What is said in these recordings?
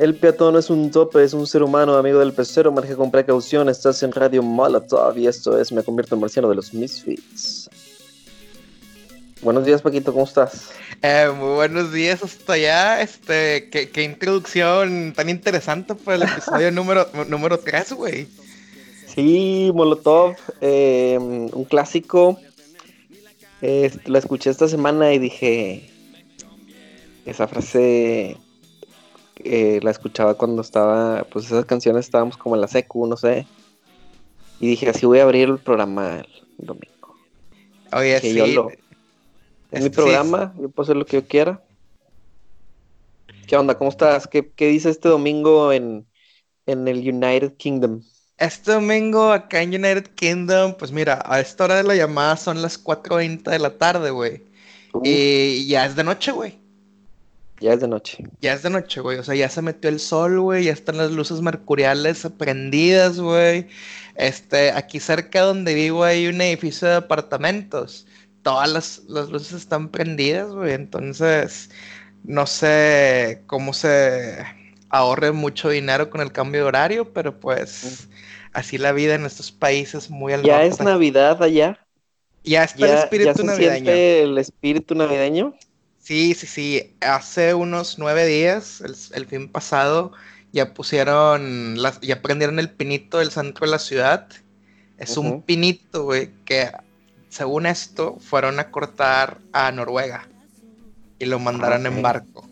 El peatón es un tope, es un ser humano, amigo del pecero, marge con precaución. Estás en Radio Molotov y esto es Me convierto en marciano de los Misfits. Buenos días, Paquito, ¿cómo estás? Eh, muy buenos días hasta allá. Este, qué, qué introducción tan interesante para el episodio número, número 3, güey. Sí, Molotov, eh, un clásico. Eh, la escuché esta semana y dije, esa frase eh, la escuchaba cuando estaba, pues esas canciones estábamos como en la secu, no sé. Y dije, así voy a abrir el programa el domingo. Oye, Que sí. yo lo- Es mi programa, yo puedo hacer lo que yo quiera. ¿Qué onda? ¿Cómo estás? ¿Qué, qué dice este domingo en, en el United Kingdom? Este domingo acá en United Kingdom, pues mira, a esta hora de la llamada son las 4.20 de la tarde, güey. Y ya es de noche, güey. Ya es de noche. Ya es de noche, güey. O sea, ya se metió el sol, güey. Ya están las luces mercuriales prendidas, güey. Este, aquí cerca donde vivo hay un edificio de apartamentos. Todas las, las luces están prendidas, güey. Entonces, no sé cómo se ahorre mucho dinero con el cambio de horario, pero pues así la vida en estos países muy al ¿Ya es Navidad allá? Ya está el ¿Ya, ya espíritu se navideño. el espíritu navideño? Sí, sí, sí. Hace unos nueve días, el, el fin pasado, ya pusieron, las, ya prendieron el pinito del centro de la ciudad. Es un pinito, güey, que según esto fueron a cortar a Noruega y lo mandaron en barco.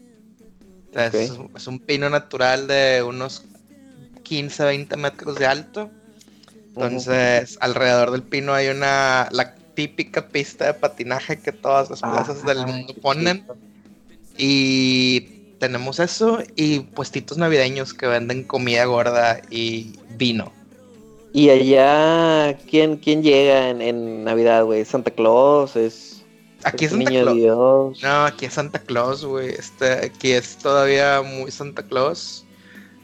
Es, es un pino natural de unos 15, 20 metros de alto. Entonces, alrededor del pino hay una, la típica pista de patinaje que todas las plazas del Ah, mundo ponen. Y tenemos eso y puestitos navideños que venden comida gorda y vino. ¿Y allá quién, quién llega en, en Navidad, güey? ¿Santa Claus? ¿Es, Aquí es Santa niño Claus. Dios? No, aquí es Santa Claus, güey. Este, aquí es todavía muy Santa Claus.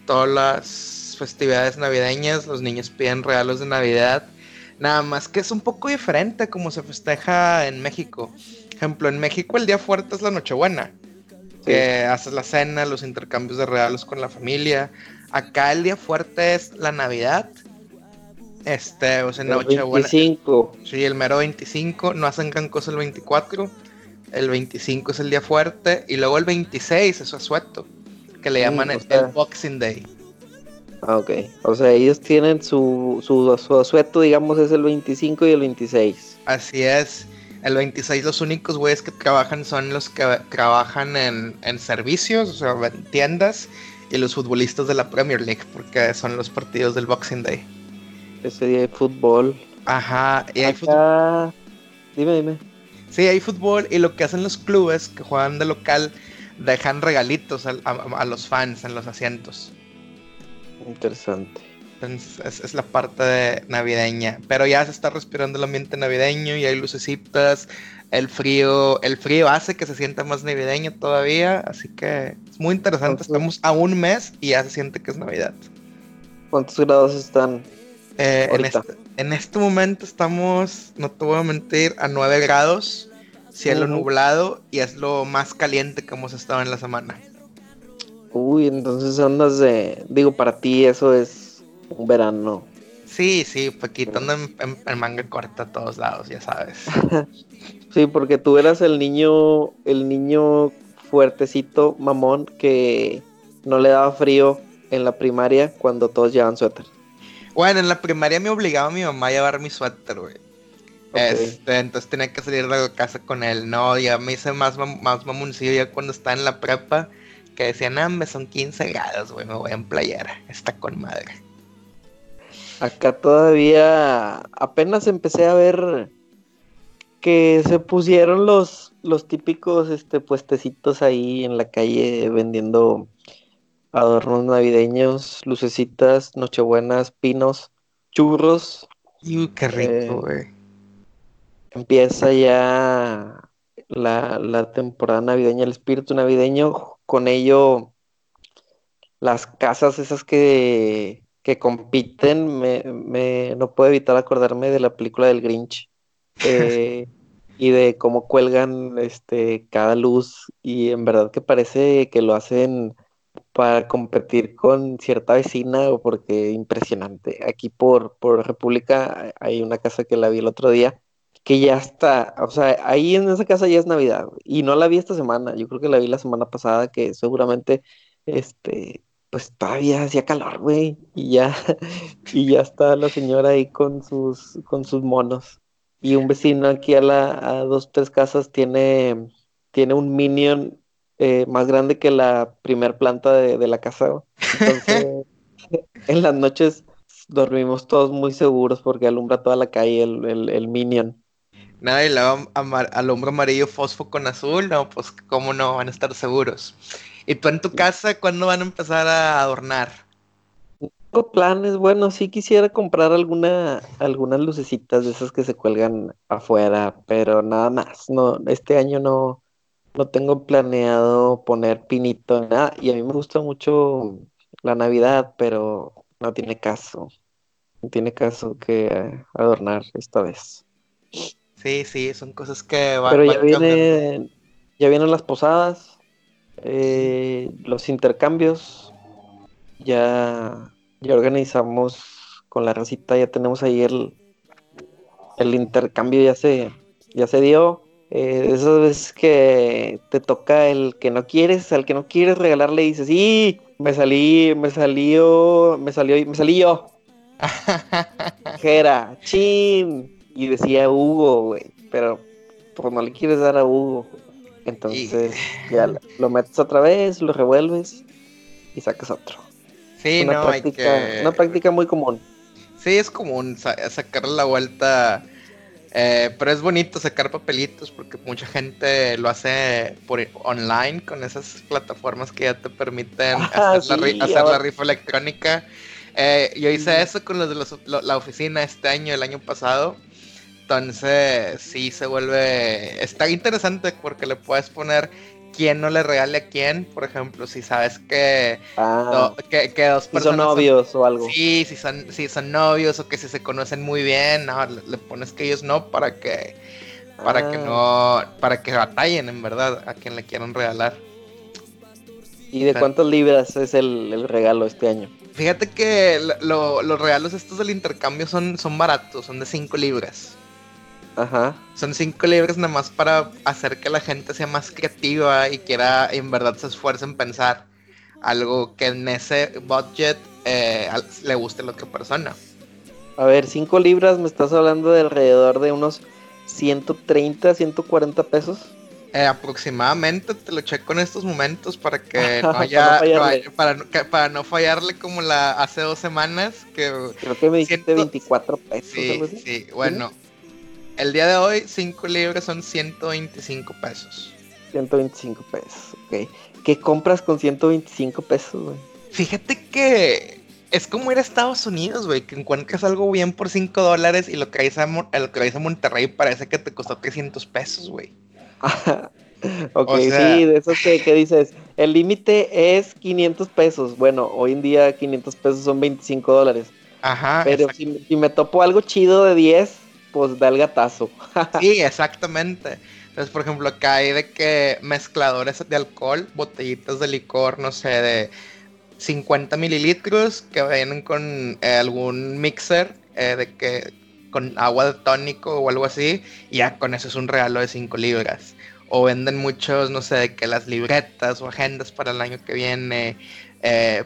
Todas las festividades navideñas, los niños piden regalos de Navidad. Nada más que es un poco diferente como se festeja en México. Ejemplo, en México el día fuerte es la Nochebuena. Sí. que haces la cena, los intercambios de regalos con la familia. Acá el día fuerte es la Navidad. Este, o sea, El Nochebuena. 25. Sí, el mero 25, no hacen gran cosa el 24. El 25 es el día fuerte. Y luego el 26 es asueto. Que le llaman el Boxing Day. Ah, ok. O sea, ellos tienen su, su, su asueto, digamos, es el 25 y el 26. Así es. El 26 los únicos güeyes que trabajan son los que trabajan en, en servicios, o sea, en tiendas. Y los futbolistas de la Premier League, porque son los partidos del Boxing Day. Ese día hay fútbol. Ajá, y hay fútbol. Acá... Dime, dime. Sí, hay fútbol y lo que hacen los clubes que juegan de local dejan regalitos al- a, a- a los fans en los asientos. Interesante. Entonces es, es la parte de navideña. Pero ya se está respirando el ambiente navideño y hay lucecitas. El frío, el frío hace que se sienta más navideño todavía. Así que es muy interesante. Estamos a un mes y ya se siente que es Navidad. ¿Cuántos grados están? Eh, en, este, en este momento estamos, no te voy a mentir, a 9 grados, cielo nublado y es lo más caliente que hemos estado en la semana. Uy, entonces andas de... Digo, para ti eso es un verano. Sí, sí, Paquito anda en, en- en manga corta a todos lados, ya sabes. Sí, porque tú eras el niño, el niño fuertecito, mamón, que no le daba frío en la primaria cuando todos llevaban suéter. Bueno, en la primaria me obligaba a mi mamá a llevar mi suéter, güey. Este, entonces tenía que salir de la casa con él. No, ya me hice más, mam- más mamoncillo ya cuando estaba en la prepa. Que decían, ah, me son 15 grados, güey, me voy en playera. Está con madre. Acá todavía apenas empecé a ver que se pusieron los, los típicos este, puestecitos ahí en la calle vendiendo adornos navideños, lucecitas, nochebuenas, pinos, churros. Uy, qué Eh, rico, güey. Empieza ya la, la temporada navideña, el espíritu navideño. Con ello, las casas esas que, que compiten, me, me- no puedo evitar acordarme de la película del Grinch. eh, y de cómo cuelgan este, cada luz. Y en verdad que parece que lo hacen para competir con cierta vecina o porque impresionante. Aquí por, por República hay una casa que la vi el otro día que ya está, o sea, ahí en esa casa ya es Navidad y no la vi esta semana, yo creo que la vi la semana pasada que seguramente, este, pues todavía hacía calor, güey, y ya, y ya está la señora ahí con sus, con sus monos. Y un vecino aquí a la, a dos, tres casas tiene, tiene un minion eh, más grande que la primer planta de, la casa. Entonces, en las noches dormimos todos muy seguros porque alumbra toda la calle el, el Minion. Nada, y le al hombro amarillo fosfo con azul, no, pues cómo no van a estar seguros. ¿Y tú en tu casa cuándo van a empezar a adornar? Tengo planes, bueno, sí quisiera comprar alguna, algunas lucecitas de esas que se cuelgan afuera, pero nada más, no, este año no, no tengo planeado poner pinito, nada, y a mí me gusta mucho la Navidad, pero no tiene caso, no tiene caso que adornar esta vez. Sí, sí, son cosas que van. Pero ya vienen, ya vienen las posadas, eh, los intercambios, ya, ya organizamos con la recita, ya tenemos ahí el, el intercambio ya se, ya se dio. Eh, esas veces que te toca el que no quieres, al que no quieres regalarle dices, sí, me salí, me salió, me salió, me salí yo. Jera, chin y decía Hugo, güey, pero pues no le quieres dar a Hugo. Entonces ya lo metes otra vez, lo revuelves y sacas otro. Sí, una no, práctica, hay que... Una práctica muy común. Sí, es común sacarle la vuelta. Eh, pero es bonito sacar papelitos porque mucha gente lo hace por online con esas plataformas que ya te permiten ah, hacer, la, rifa electrónica. Eh, yo hice eso con los de la oficina este año, el año pasado. Entonces, sí se vuelve. Está interesante porque le puedes poner quién no le regale a quién. Por ejemplo, si sabes que, ah, que, dos personas. son novios o algo. Sí, si son, si son novios o que si se conocen muy bien. No, le, pones que ellos no para que. Para que ah. no. Para que batallen, en verdad, a quien le quieran regalar. ¿Y de cuántas libras es el, regalo este año? Fíjate que los regalos estos del intercambio son, son baratos, son de 5 libras. Ajá. Son cinco libras nada más para hacer que la gente sea más creativa y quiera en verdad se esfuerce en pensar algo que en ese budget eh, le guste a la otra persona. A ver, cinco libras me estás hablando de alrededor de unos 130, 140 pesos. Eh, aproximadamente te lo checo en estos momentos para que no haya, para, no para, no fallarle como la hace dos semanas que creo que me dijiste 24 pesos. Sí, sí, bueno, el día de hoy, 5 libras son 125 pesos. 125 pesos, ok. ¿Qué compras con 125 pesos, güey? Fíjate que es como ir a Estados Unidos, güey, que encuentras algo bien por 5 dólares y lo que a, lo que a Monterrey parece que te costó 300 pesos, güey. ok, sí, de eso que, que dices, el límite es 500 pesos. Bueno, hoy en día 500 pesos son 25 dólares. Ajá. Pero si, si, me topo algo chido de 10, pues da el gatazo. sí, exactamente. Entonces, por ejemplo, acá hay de que mezcladores de alcohol, botellitas de licor, no sé, de 50 mililitros que vienen con eh, algún mixer eh, de que con agua de tónico o algo así, y ya con eso es un regalo de 5 libras. O venden muchos, no sé, de que las libretas o agendas para el año que viene, eh,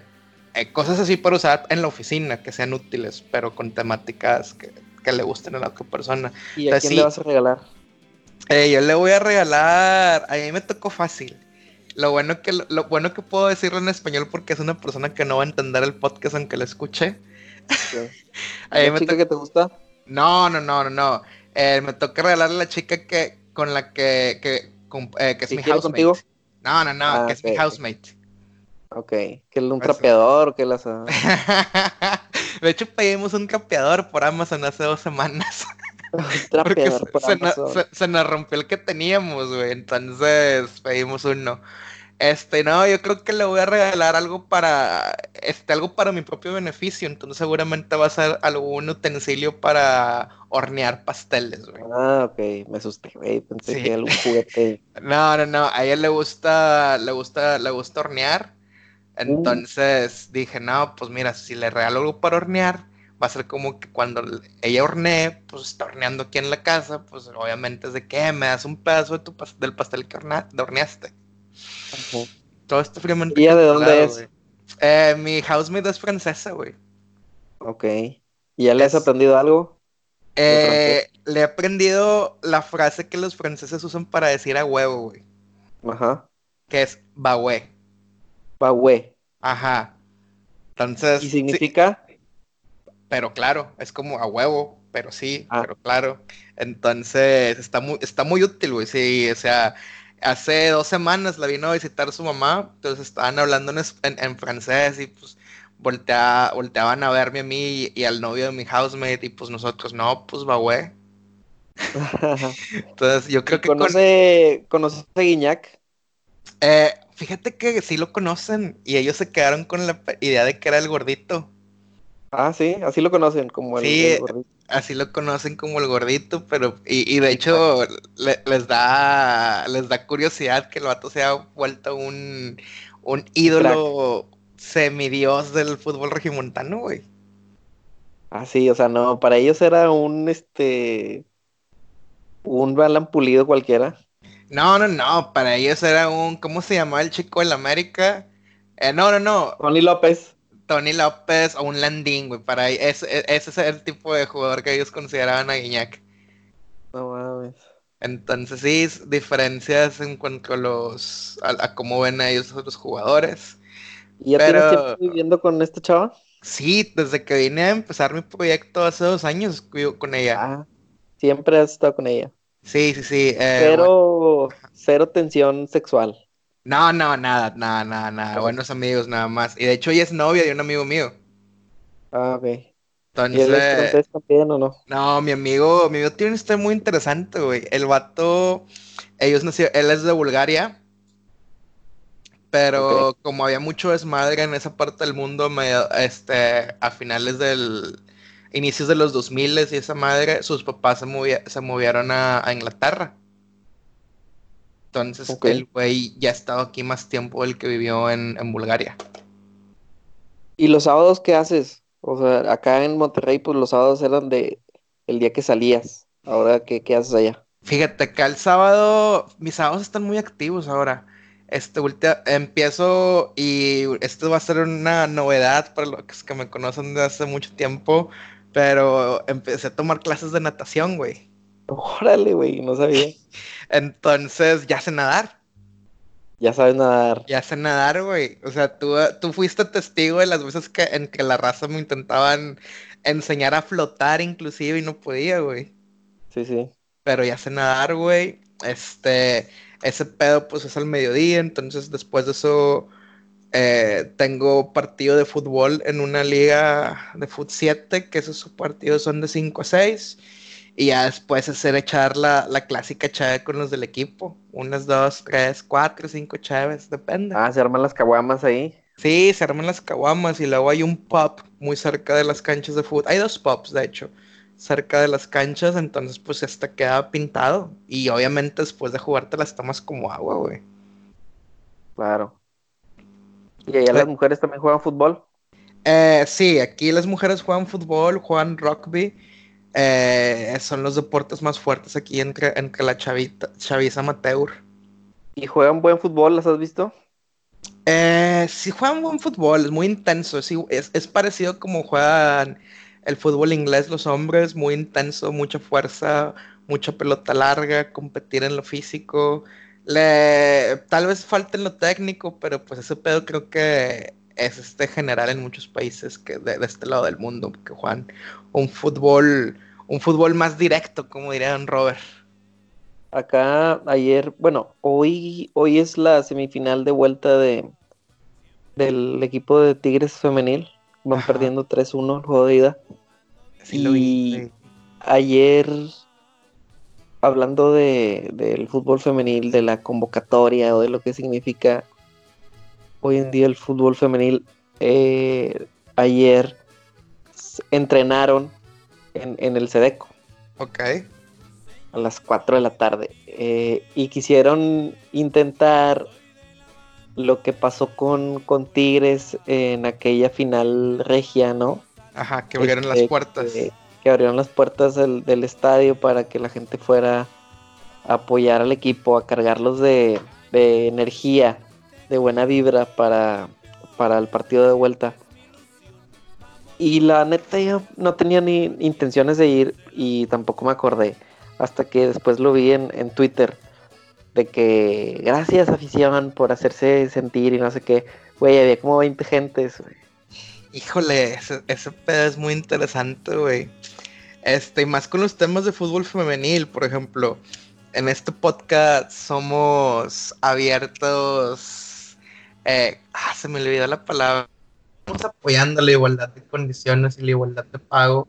cosas así para usar en la oficina que sean útiles, pero con temáticas que que le gusten a la otra persona. ¿Y a quién le vas a regalar? Eh, yo le voy a regalar. A mí me tocó fácil. Lo bueno que lo, bueno que puedo decirlo en español porque es una persona que no va a entender el podcast aunque lo escuche. ¿La chica que te gusta? No, no, no, no, no. Eh, me toca regalarle a la chica que con la que, que, eh, que es mi housemate. contigo? No, no, no, ah, que es mi housemate. Ok, que es un pues trapeador, que las... De hecho, pedimos un capeador por Amazon hace dos semanas. Porque se, nos rompió el que teníamos, güey. Entonces pedimos uno. Este, no, yo creo que le voy a regalar algo para, este, algo para mi propio beneficio. Entonces seguramente va a ser algún utensilio para hornear pasteles, güey. Ah, ok, me asusté, güey. Pensé que juguete. no, no, no. A ella le gusta, le gusta, le gusta hornear. Entonces dije, no, pues mira, si le regalo algo para hornear, va a ser como que cuando ella hornee, pues está horneando aquí en la casa, pues obviamente es de que me das un pedazo de tu del pastel que horneaste. Todo esto fríamente. ¿Y de dónde es? Eh, mi housemate es francesa, güey. Ok. ¿Y ya le has aprendido algo? Eh, le he aprendido la frase que los franceses usan para decir a huevo, güey. Ajá. Que es bagüe. Bagüe. Ajá. Entonces. ¿Y significa? pero claro, es como a huevo, pero sí, ah. pero claro. Entonces, está muy, está muy útil, güey. Sí, o sea, hace dos semanas la vino a visitar su mamá, entonces estaban hablando en, francés y pues voltea, volteaban a verme a mí y, al novio de mi housemate y pues nosotros, no, pues güey. entonces, yo creo que... ¿Conoce, ¿Conoce a Guiñac? Eh, fíjate que sí lo conocen y ellos se quedaron con la idea de que era el gordito. Ah, sí, así lo conocen como el, gordito. Así lo conocen como el gordito, pero y, de hecho les da les da curiosidad que el vato se ha vuelto un, un ídolo semidios del fútbol regimontano, güey. Ah, sí, o sea, no, para ellos era un este un balán pulido cualquiera. No, no, no, para ellos era un ¿cómo se llamaba el chico del América? Eh, no, no, no. Tony López. Tony López o un Landín, güey. Para ese, ese es el tipo de jugador que ellos consideraban a Guiñac. No mames. Entonces sí, diferencias en cuanto a los a, cómo ven a ellos los jugadores. ¿Y ya tienes tiempo viviendo con esta chava? Sí, desde que vine a empezar mi proyecto hace dos años con ella. Ah, siempre has estado con ella. Sí, sí, sí. Eh, cero, cero tensión sexual. No, no, nada, nada, nada, nada. Buenos amigos nada más. Y de hecho ella es novia de un amigo mío. Ah, ok. Entonces, ¿Y él es francés también o no? No, mi amigo, mi amigo tiene una historia muy interesante, güey. El vato, ellos nació, él es de Bulgaria, pero como había mucho desmadre en esa parte del mundo, este, a finales del, inicios de los 2000 y esa madre, sus papás se, se movieron a Inglaterra. Entonces el güey ya ha estado aquí más tiempo del que vivió en, Bulgaria. ¿Y los sábados qué haces? O sea, acá en Monterrey, pues los sábados eran de el día que salías. Ahora, ¿qué, qué haces allá? Fíjate, acá el sábado, mis sábados están muy activos ahora. Este, empiezo y esto va a ser una novedad para los que me conocen de hace mucho tiempo, pero empecé a tomar clases de natación, güey. Órale, güey, no sabía. Entonces, ya sé nadar. Ya sabes nadar. Ya sé nadar, güey. O sea, tú, tú fuiste testigo de las veces que, en que la raza me intentaban enseñar a flotar inclusive y no podía, güey. Sí, sí. Pero ya sé nadar, güey. Este, ese pedo pues es al mediodía, entonces después de eso eh, tengo partido de fútbol en una liga de fut 7, que esos partidos son de 5 a 6. Y ya después hacer echar la, clásica chave con los del equipo. Unas, dos, tres, cuatro, cinco chaves, depende. Ah, se arman las caguamas ahí. Sí, se arman las caguamas y luego hay un pub muy cerca de las canchas de fútbol. Hay dos pubs, de hecho, cerca de las canchas, entonces pues este queda pintado. Y obviamente después de jugarte las tomas como agua, güey. Claro. ¿Y allá las mujeres también juegan fútbol? Eh, sí, aquí las mujeres juegan fútbol, juegan rugby eh, son los deportes más fuertes aquí entre, entre la chavita, chaviza amateur. ¿Y juegan buen fútbol? ¿Las has visto? Eh, sí juegan buen fútbol, es muy intenso, es, es, parecido como juegan el fútbol inglés los hombres, muy intenso, mucha fuerza, mucha pelota larga, competir en lo físico. Le, tal vez falte en lo técnico, pero pues ese pedo creo que es este general en muchos países que de, de este lado del mundo, que juegan un fútbol, un fútbol más directo, como diría Don Robert. Acá ayer, bueno, hoy, hoy es la semifinal de vuelta de del equipo de Tigres femenil. Van perdiendo 3-1 el juego de ida. y ayer, hablando de, del fútbol femenil, de la convocatoria o de lo que significa hoy en día el fútbol femenil, eh, ayer entrenaron en, el Sedeco. Ok. A las 4 de la tarde. Eh, y quisieron intentar lo que pasó con, con Tigres en aquella final regia, ¿no? Ajá, que abrieron las Este, puertas. Que, que abrieron las puertas del, estadio para que la gente fuera a apoyar al equipo, a cargarlos de, energía, de buena vibra para, para el partido de vuelta. Y la neta yo no tenía ni intenciones de ir y tampoco me acordé. Hasta que después lo vi en, en Twitter. De que gracias afición por hacerse sentir y no sé qué. Güey, había como 20 gentes. Híjole, ese, ese pedo es muy interesante, güey. Este, y más con los temas de fútbol femenil, por ejemplo. En este podcast somos abiertos. eh, ah, se me olvidó la palabra. Estamos apoyando la igualdad de condiciones y la igualdad de pago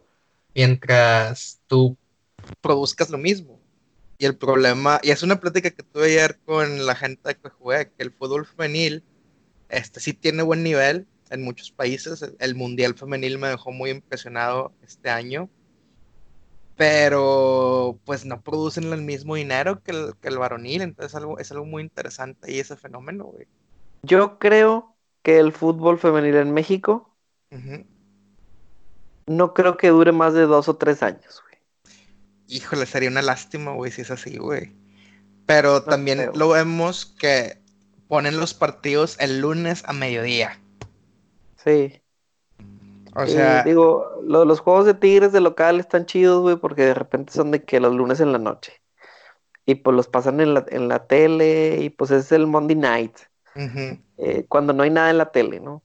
mientras tú produzcas lo mismo. Y el problema, y es una plática que tuve ayer con la gente que juega, que el fútbol femenil este sí tiene buen nivel en muchos países. El mundial femenil me dejó muy impresionado este año. Pero pues no producen el mismo dinero que el, que el varonil. Entonces algo, es algo muy interesante y ese fenómeno, güey. Yo creo que el fútbol femenil en México no creo que dure más de dos o tres años, güey. Híjole, sería una lástima, güey, si es así, güey. Pero también creo. lo vemos que ponen los partidos el lunes a mediodía. Sí. O sea, digo, lo- los juegos de Tigres de local están chidos, güey, porque de repente son de que los lunes en la noche. Y pues los pasan en la, en la tele y pues es el Monday night, eh, cuando no hay nada en la tele, ¿no?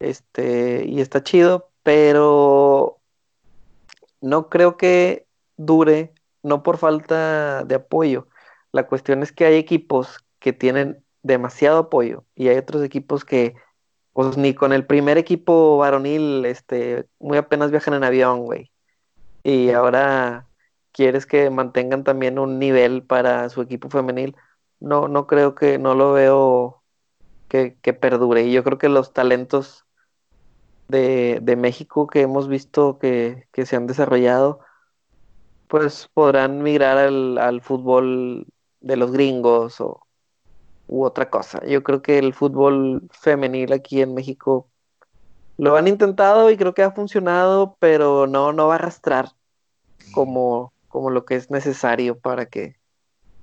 Este, y está chido, pero no creo que dure, no por falta de apoyo. La cuestión es que hay equipos que tienen demasiado apoyo y hay otros equipos que, pues ni con el primer equipo varonil, este, muy apenas viajan en avión, güey. Y ahora quieres que mantengan también un nivel para su equipo femenil. No, no creo que, no lo veo que, que perdure. Y yo creo que los talentos de, de México que hemos visto que, que se han desarrollado, pues podrán migrar al, al fútbol de los gringos o u otra cosa. Yo creo que el fútbol femenil aquí en México lo han intentado y creo que ha funcionado, pero no, no va a arrastrar como, como lo que es necesario para que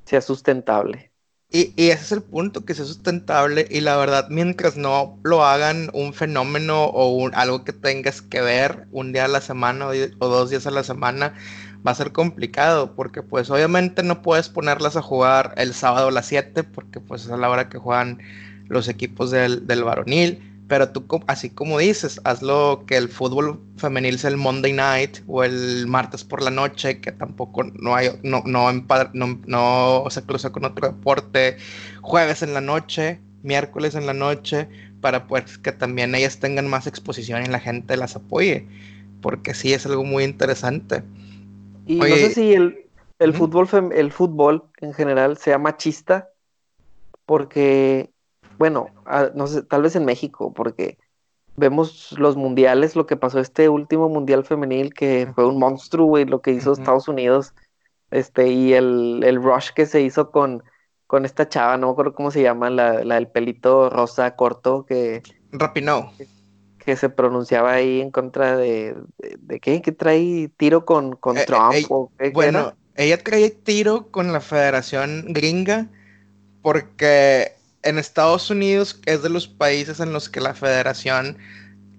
sea sustentable. Y, y ese es el punto, que sea sustentable y la verdad, mientras no lo hagan un fenómeno o un- algo que tengas que ver un día a la semana o, o dos días a la semana, va a ser complicado porque pues obviamente no puedes ponerlas a jugar el sábado a las 7 porque pues es a la hora que juegan los equipos del, del varonil, pero tú así como dices, hazlo que el fútbol femenil sea el Monday night o el martes por la noche, que tampoco no hay, no, no, no, no se cruza con otro deporte, jueves en la noche, miércoles en la noche, para pues que también ellas tengan más exposición y la gente las apoye, porque sí es algo muy interesante. Y no sé si el, el fútbol, fem- el fútbol en general sea machista, porque, bueno, a- no sé, tal vez en México, porque vemos los mundiales, lo que pasó este último mundial femenil, que fue un monstruo, güey, lo que hizo. Estados Unidos, este, y el, el rush que se hizo con, con esta chava, no me acuerdo cómo se llama, la, la del pelito rosa corto, que, Rapinoe. Que se pronunciaba ahí en contra de, de, de qué, que trae tiro con, con Eh, eh, Trump, o qué, Bueno, ella trae tiro con la Federación Gringa porque en Estados Unidos es de los países en los que la federación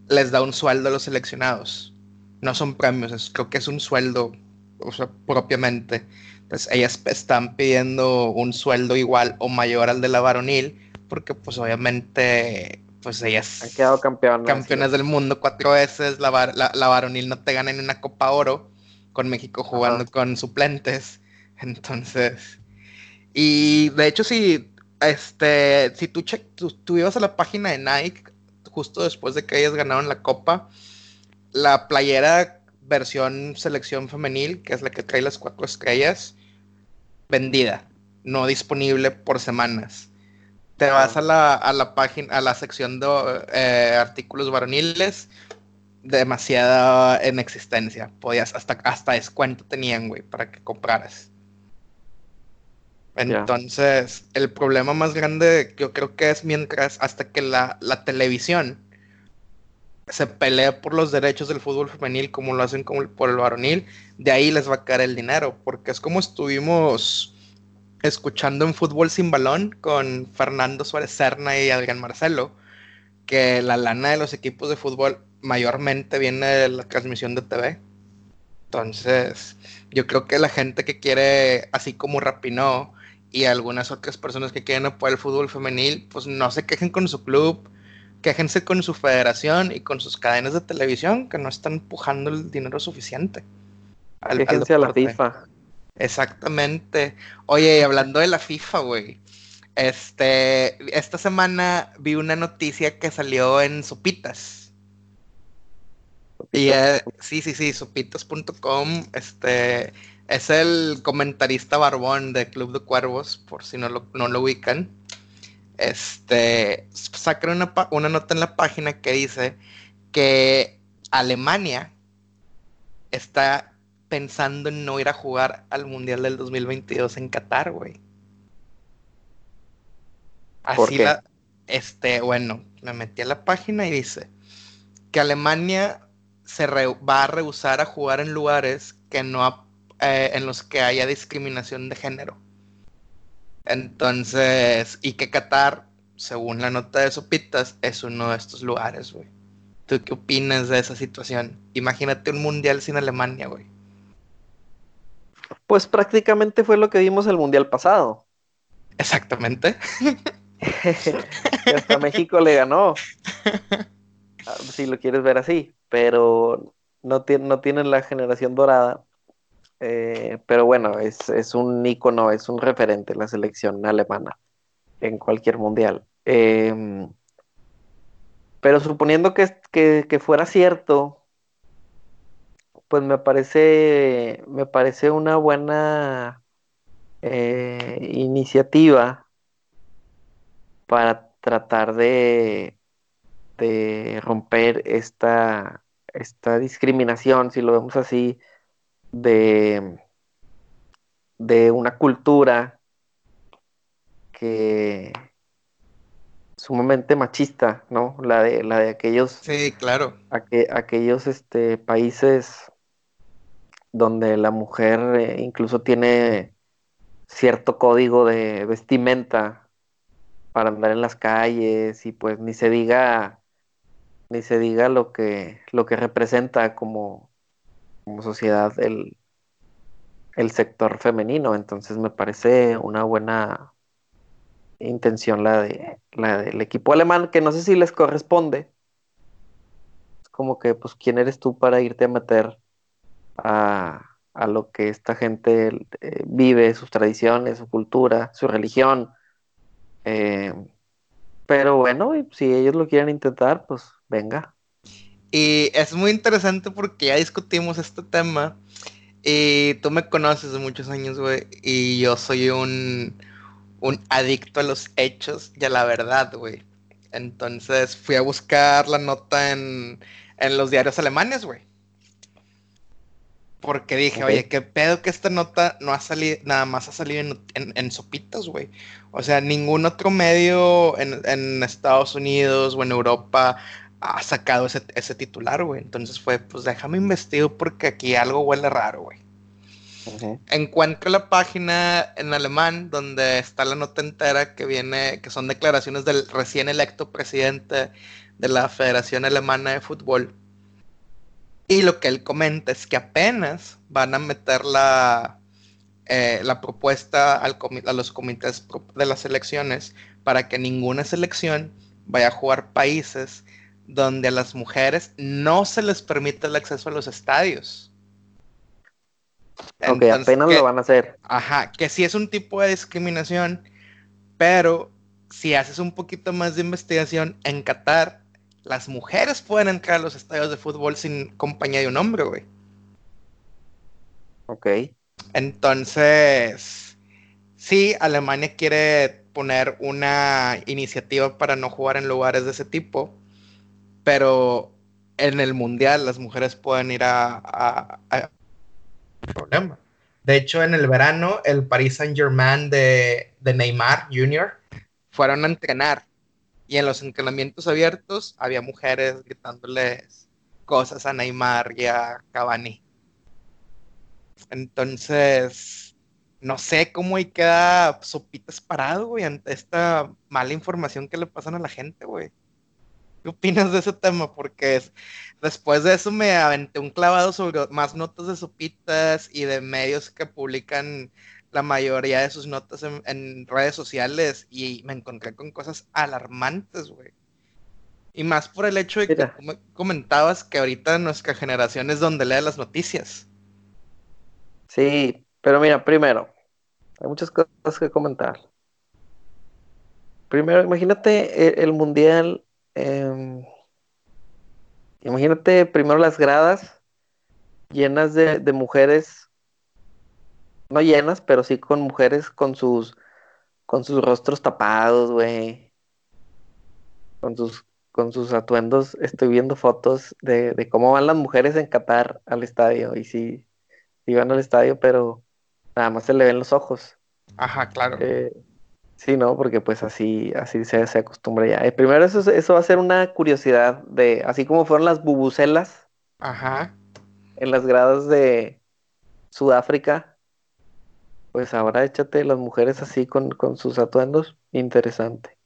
les da un sueldo a los seleccionados. No son premios, es- creo que es un sueldo, o sea, propiamente. Entonces ellas están pidiendo un sueldo igual o mayor al de la varonil porque pues obviamente pues Han ellas quedado campeonas. sí. del mundo cuatro veces, la, var- la, la varonil no te gana ni una Copa Oro, con México jugando Ajá. con suplentes. Entonces, y de hecho, si, este, si tú, che- tú, tú ibas a la página de Nike justo después de que ellas ganaron la Copa, la playera versión selección femenil, que es la que trae las cuatro estrellas, vendida, no disponible por semanas. Te vas Ah. a la, a la página, a la sección de eh, artículos varoniles, demasiada en existencia. Podías, hasta, hasta descuento tenían, güey, para que compraras. Entonces, el problema más grande yo creo que es mientras hasta que la, la televisión se pelea por los derechos del fútbol femenil como lo hacen como por el varonil, de ahí les va a caer el dinero, porque es como estuvimos escuchando en fútbol sin balón con Fernando Suárez Serna y Adrián Marcelo, que la lana de los equipos de fútbol mayormente viene de la transmisión de TV. Entonces, yo creo que la gente que quiere, así como Rapinó y algunas otras personas que quieren apoyar el fútbol femenil, pues no se quejen con su club, quéjense con su federación y con sus cadenas de televisión que no están empujando el dinero suficiente. Al, Quéjense a la FIFA. Exactamente. Oye, y hablando de la FIFA, güey. Este, esta semana vi una noticia que salió en Sopitas. Y sí, sí, sí, sopitas.com, este, es el comentarista barbón de Club de Cuervos, por si no lo, no lo ubican este, sacaron una, una nota en la página que dice que Alemania está pensando en no ir a jugar al Mundial del 2022 en Qatar, güey. Así la, este, bueno, me metí a la página y dice que Alemania se va a rehusar a jugar en lugares que no eh, en los que haya discriminación de género. Entonces, y que Qatar, según la nota de Sopitas, es uno de estos lugares, güey. ¿Tú qué opinas de esa situación? Imagínate un mundial sin Alemania, güey. Pues prácticamente fue lo que vimos el mundial pasado. Exactamente. y hasta México le ganó. Ah, si lo quieres ver así, pero no, no tienen la generación dorada eh, pero bueno, es, un ícono, es un referente la selección alemana en cualquier mundial. Em, pero suponiendo que, que, fuera cierto, pues me parece, me parece una buena eh, iniciativa para tratar de, de romper esta, esta discriminación, si lo vemos así, de, de una cultura que sumamente machista, ¿no? La de, la de aquellos. Sí, claro. aquellos este, países donde la mujer eh, incluso tiene cierto código de vestimenta para andar en las calles y pues ni se diga ni se diga lo que lo que representa como como sociedad el, el sector femenino. Entonces me parece una buena intención la de la del equipo alemán, que no sé si les corresponde. Es como que, pues, ¿quién eres tú para irte a meter a, a lo que esta gente eh, vive, sus tradiciones, su cultura, su religión? Eh, pero bueno, si ellos lo quieren intentar, pues venga. Y es muy interesante porque ya discutimos este tema. Y tú me conoces de muchos años, güey. Y yo soy un, un adicto a los hechos y a la verdad, güey. Entonces fui a buscar la nota en, en los diarios alemanes, güey. Porque dije, oye, qué pedo que esta nota no ha salido, nada más ha salido en, en, en sopitas, güey. O sea, ningún otro medio en, en, Estados Unidos o en Europa ha sacado ese, ese titular, güey. Entonces fue, pues déjame investigar porque aquí algo huele raro, güey. Encuentro la página en alemán donde está la nota entera que viene, que son declaraciones del recién electo presidente de la Federación Alemana de Fútbol. Y lo que él comenta es que apenas van a meter la, eh, la propuesta al a los comités de las elecciones para que ninguna selección vaya a jugar países donde a las mujeres no se les permite el acceso a los estadios. Aunque apenas lo van a hacer. Ajá, que sí es un tipo de discriminación, pero si haces un poquito más de investigación, en Qatar, las mujeres pueden entrar a los estadios de fútbol sin compañía de un hombre, güey. Ok. Entonces, sí, Alemania quiere poner una iniciativa para no jugar en lugares de ese tipo, pero en el mundial las mujeres pueden ir a, a, problema. De hecho, en el verano, el Paris Saint Germain de, de Neymar Jr. fueron a entrenar y en los entrenamientos abiertos había mujeres gritándoles cosas a Neymar y a Cavani. Entonces, no sé cómo ahí queda sopitas parado, güey, ante esta mala información que le pasan a la gente, güey. ¿Qué opinas de ese tema? Porque después de eso me aventé un clavado sobre más notas de sopitas y de medios que publican la mayoría de sus notas en, redes sociales y me encontré con cosas alarmantes, güey. Y más por el hecho de que comentabas que ahorita nuestra generación es donde lee las noticias. Sí, pero mira, primero, hay muchas cosas que comentar. Primero, imagínate el mundial Em, imagínate primero las gradas llenas de, mujeres, no llenas, pero sí con mujeres con sus, con sus rostros tapados, güey. Con sus, con sus atuendos. Estoy viendo fotos de, cómo van las mujeres en Qatar al estadio. Y sí, sí van al estadio, pero nada más se le ven los ojos. Ajá, claro. Eh, Sí, no, porque pues así, así se, se acostumbra ya. Eh, primero eso, eso va a ser una curiosidad de, así como fueron las bubucelas Ajá. en las gradas de Sudáfrica, pues ahora échate las mujeres así con, con sus atuendos, interesante.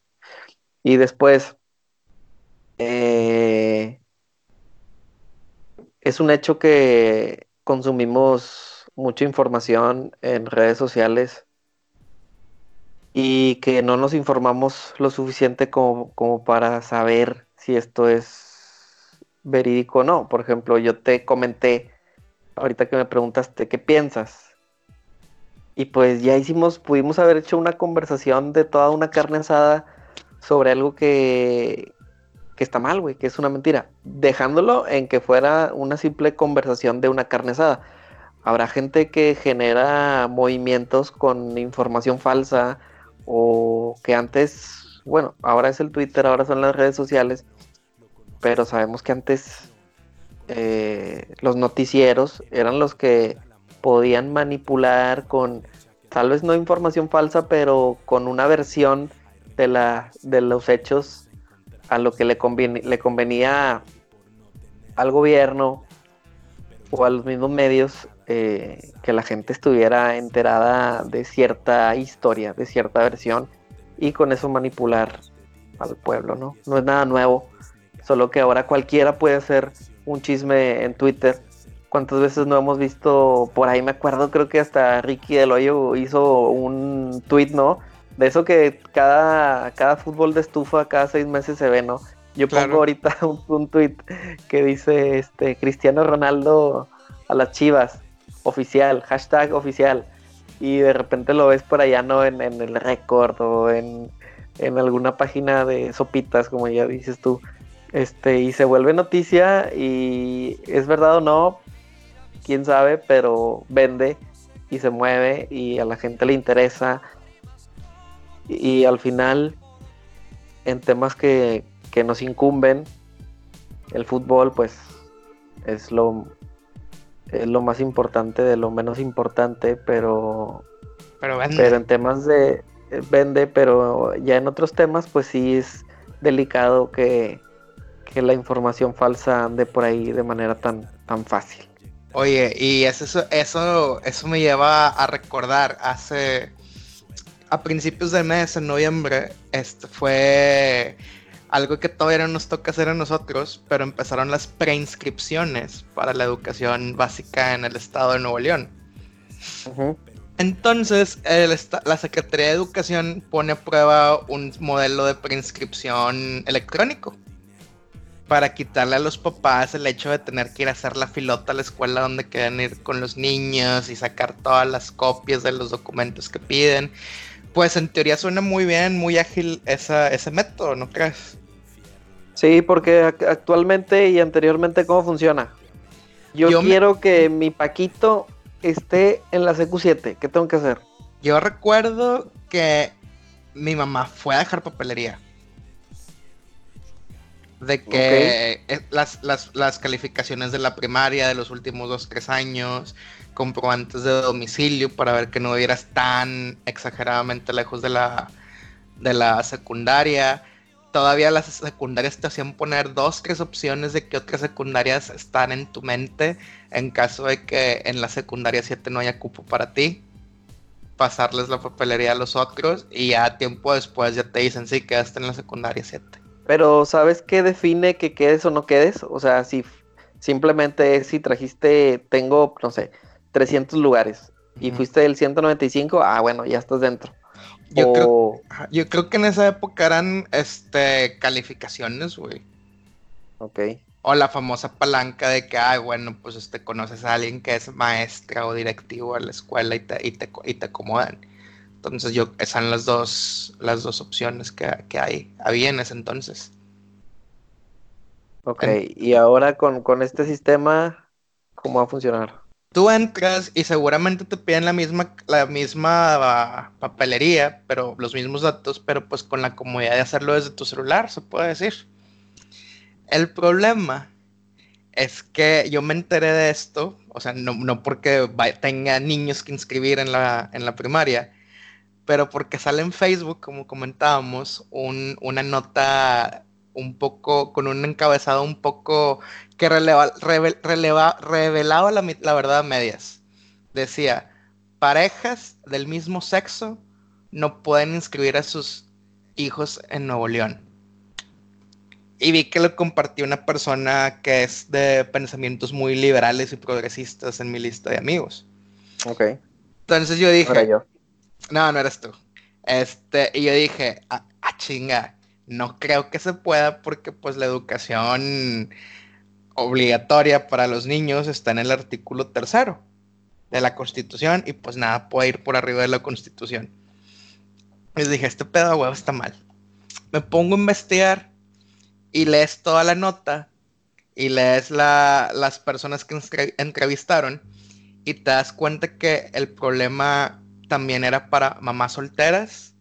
Y después, eh, es un hecho que consumimos mucha información en redes sociales y que no nos informamos lo suficiente como, para saber si esto es verídico o no. Por ejemplo, yo te comenté, ahorita que me preguntaste, ¿qué piensas? Y pues ya hicimos, pudimos haber hecho una conversación de toda una carne asada sobre algo que, que está mal, güey, que es una mentira. Dejándolo en que fuera una simple conversación de una carne asada. Habrá gente que genera movimientos con información falsa, o que antes, bueno, ahora es el Twitter, ahora son las redes sociales, pero sabemos que antes eh, los noticieros eran los que podían manipular con tal vez no información falsa, pero con una versión de, la, de los hechos a lo que le, le convenía al gobierno o a los mismos medios eh, que la gente estuviera enterada de cierta historia, de cierta versión, y con eso manipular al pueblo, ¿no? No es nada nuevo, solo que ahora cualquiera puede hacer un chisme en Twitter. ¿Cuántas veces no hemos visto por ahí? Me acuerdo, creo que hasta Ricky del Hoyo hizo un tweet, ¿no? De eso que cada, cada fútbol de estufa cada seis meses se ve, ¿no? Yo pongo ahorita un, un, tweet que dice este Cristiano Ronaldo a las Chivas oficial, hashtag oficial, y de repente lo ves por allá, ¿no? En, el récord o en, alguna página de sopitas, como ya dices tú, este, y se vuelve noticia y es verdad o no, quién sabe, pero vende y se mueve y a la gente le interesa y, al final en temas que, que nos incumben el fútbol pues es lo es lo más importante de lo menos importante, pero, pero, pero en temas de eh, vende, pero ya en otros temas pues sí es delicado que, que la información falsa ande por ahí de manera tan, tan fácil. Oye, y eso, eso, eso me lleva a recordar hace a principios de mes, en noviembre, este fue algo que todavía no nos toca hacer a nosotros, pero empezaron las preinscripciones para la educación básica en el estado de Nuevo León. Entonces, la Secretaría de Educación pone a prueba un modelo de preinscripción electrónico para quitarle a los papás el hecho de tener que ir a hacer la filota a la escuela donde quieren ir con los niños y sacar todas las copias de los documentos que piden. Pues en teoría suena muy bien, muy ágil esa, ese método, ¿no crees? Sí, porque actualmente y anteriormente, ¿cómo funciona? Yo, quiero que mi Paquito esté en la CQ7. ¿Qué tengo que hacer? Yo recuerdo que mi mamá fue a dejar papelería. De que las, las, las, calificaciones de la primaria de los últimos dos, tres años, comprobantes de domicilio para ver que no vivieras tan exageradamente lejos de la, de la secundaria. Todavía las secundarias te hacían poner dos, tres opciones de que otras secundarias están en tu mente en caso de que en la secundaria 7 no haya cupo para ti. Pasarles la papelería a los otros y ya tiempo después ya te dicen, sí, quedaste en la secundaria 7. Pero ¿sabes qué define que quedes o no quedes? O sea, si simplemente si trajiste, tengo, no sé, 300 lugares y fuiste del 195, ah, bueno, ya estás dentro. Yo, creo, yo creo que en esa época eran este, calificaciones, güey. Ok. O la famosa palanca de que, ay, bueno, pues este, conoces a alguien que es maestra o directivo de la escuela y te, y te, y te acomodan. Entonces yo, esas son las dos, las dos opciones que, que hay, había en ese entonces. Ok, y ahora con, con este sistema, ¿cómo va a funcionar? Tú entras y seguramente te piden la misma, la misma papelería, pero los mismos datos, pero pues con la comodidad de hacerlo desde tu celular, se puede decir. El problema es que yo me enteré de esto, o sea, no, porque tenga niños que inscribir en la, en la primaria, pero porque sale en Facebook, como comentábamos, una nota un poco, con un encabezado un poco que releva, revelaba la, la verdad a medias. Decía, parejas del mismo sexo no pueden inscribir a sus hijos en Nuevo León. Y vi que lo compartió una persona que es de pensamientos muy liberales y progresistas en mi lista de amigos. Ok. Entonces yo dije, no, no eres tú. Este, y yo dije, ah, chinga, no creo que se pueda porque pues la educación obligatoria para los niños está en el artículo tercero de la Constitución y pues nada puede ir por arriba de la Constitución. Les dije, este pedo de huevo está mal. Me pongo a investigar y lees toda la nota y lees las personas que entrevistaron y te das cuenta que el problema también era para mamás solteras,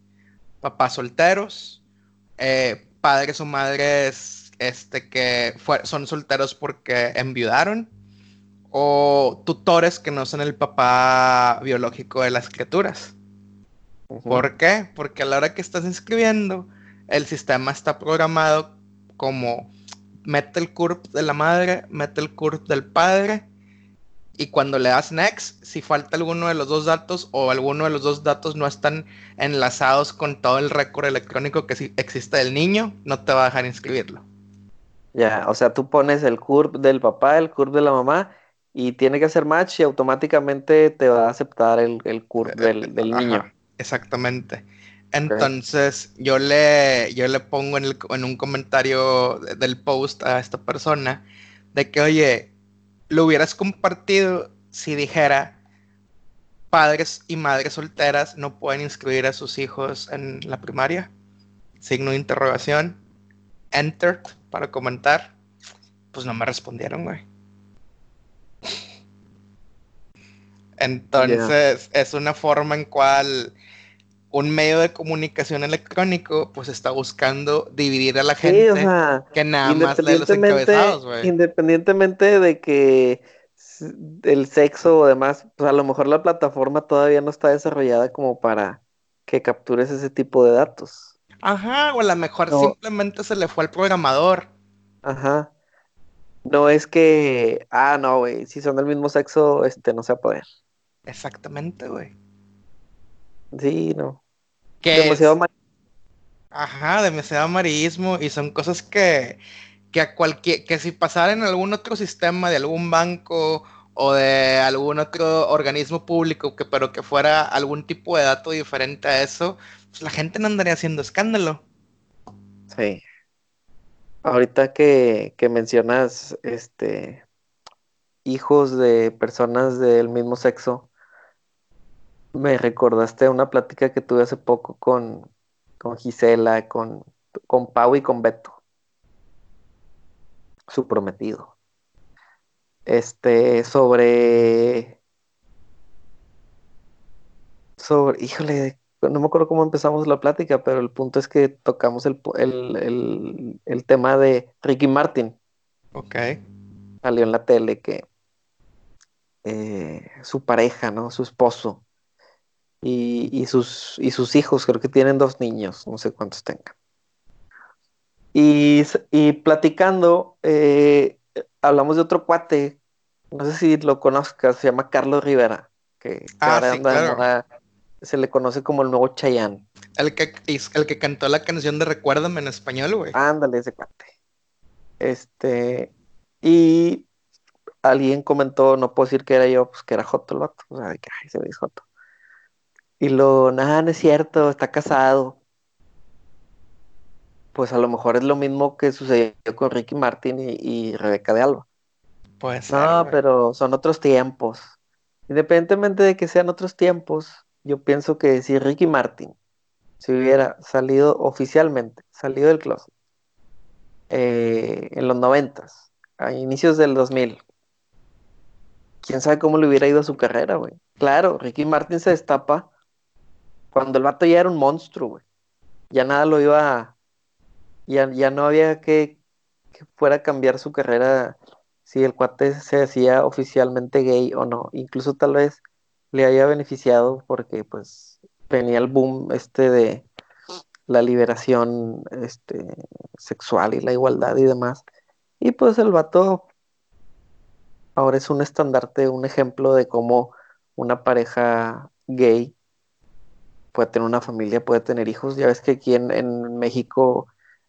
papás solteros, eh, padres o madres este, que son solteros porque enviudaron, o tutores que no son el papá biológico de las criaturas. ¿Por qué? Porque a la hora que estás inscribiendo, el sistema está programado como mete el CURP de la madre, mete el CURP del padre, y cuando le das next, si falta alguno de los dos datos o alguno de los dos datos no están enlazados con todo el récord electrónico que existe del niño, no te va a dejar inscribirlo. Ya, o sea, tú pones el CURP del papá, el CURP de la mamá y tiene que hacer match y automáticamente te va a aceptar el, el CURP del, niño. Exactamente. Entonces, yo le, yo le pongo en, en un comentario del post a esta persona de que, oye, lo hubieras compartido si dijera padres y madres solteras no pueden inscribir a sus hijos en la primaria? Signo de interrogación. Entered para comentar. Pues no me respondieron, güey. Entonces, es una forma en cual un medio de comunicación electrónico pues está buscando dividir a la gente que nada más lee los encabezados, güey. Independientemente de que el sexo o demás, pues a lo mejor la plataforma todavía no está desarrollada como para que captures ese tipo de datos. Ajá, o a lo mejor simplemente se le fue al programador. Ajá. No es que, ah, no, güey, si son del mismo sexo, este, no se va a poder. Exactamente, güey. Sí, no. Demasiado Ajá, demasiado amarillismo y son cosas que, que a cualquier, que si pasara en algún otro sistema de algún banco o de algún otro organismo público, que, pero que fuera algún tipo de dato diferente a eso, pues la gente no andaría haciendo escándalo. Sí. Ahorita que, que mencionas este hijos de personas del mismo sexo, me recordaste una plática que tuve hace poco con, con Gisela, con, con Pau y con Beto. Su prometido. Este, sobre. Sobre. Híjole, no me acuerdo cómo empezamos la plática, pero el punto es que tocamos el, el, el tema de Ricky Martin. Ok. Salió en la tele que eh, su pareja, ¿no? Su esposo. Y, y, sus, y sus hijos, creo que tienen dos niños, no sé cuántos tengan. Y, y platicando, eh, hablamos de otro cuate, no sé si lo conozcas, se llama Carlos Rivera, que, que Ah, ahora sí, anda se le conoce como el nuevo Chayanne. El que, el que cantó la canción de Recuérdame en español, güey. Ándale, ese cuate. Este, y alguien comentó, no puedo decir que era yo, pues que era Joto el vato, o sea, que ay, se ve Joto. Y lo, nada, no es cierto, está casado. Pues a lo mejor es lo mismo que sucedió con Ricky Martin y, y Rebeca de Alba. Puede ser, No, güey. pero son otros tiempos. Independientemente de que sean otros tiempos, yo pienso que si Ricky Martin se hubiera salido oficialmente, salido del closet, eh, en los noventas, a inicios del 2000, quién sabe cómo le hubiera ido a su carrera, güey. Claro, Ricky Martin se destapa cuando el vato ya era un monstruo, güey. Ya nada lo iba a... Ya, ya no había que, que fuera cambiar su carrera si el cuate se hacía oficialmente gay o no. Incluso tal vez le haya beneficiado porque pues venía el boom este de la liberación este, sexual y la igualdad y demás. Y pues el vato ahora es un estandarte, un ejemplo de cómo una pareja gay puede tener una familia, puede tener hijos. Ya ves que aquí en, en México,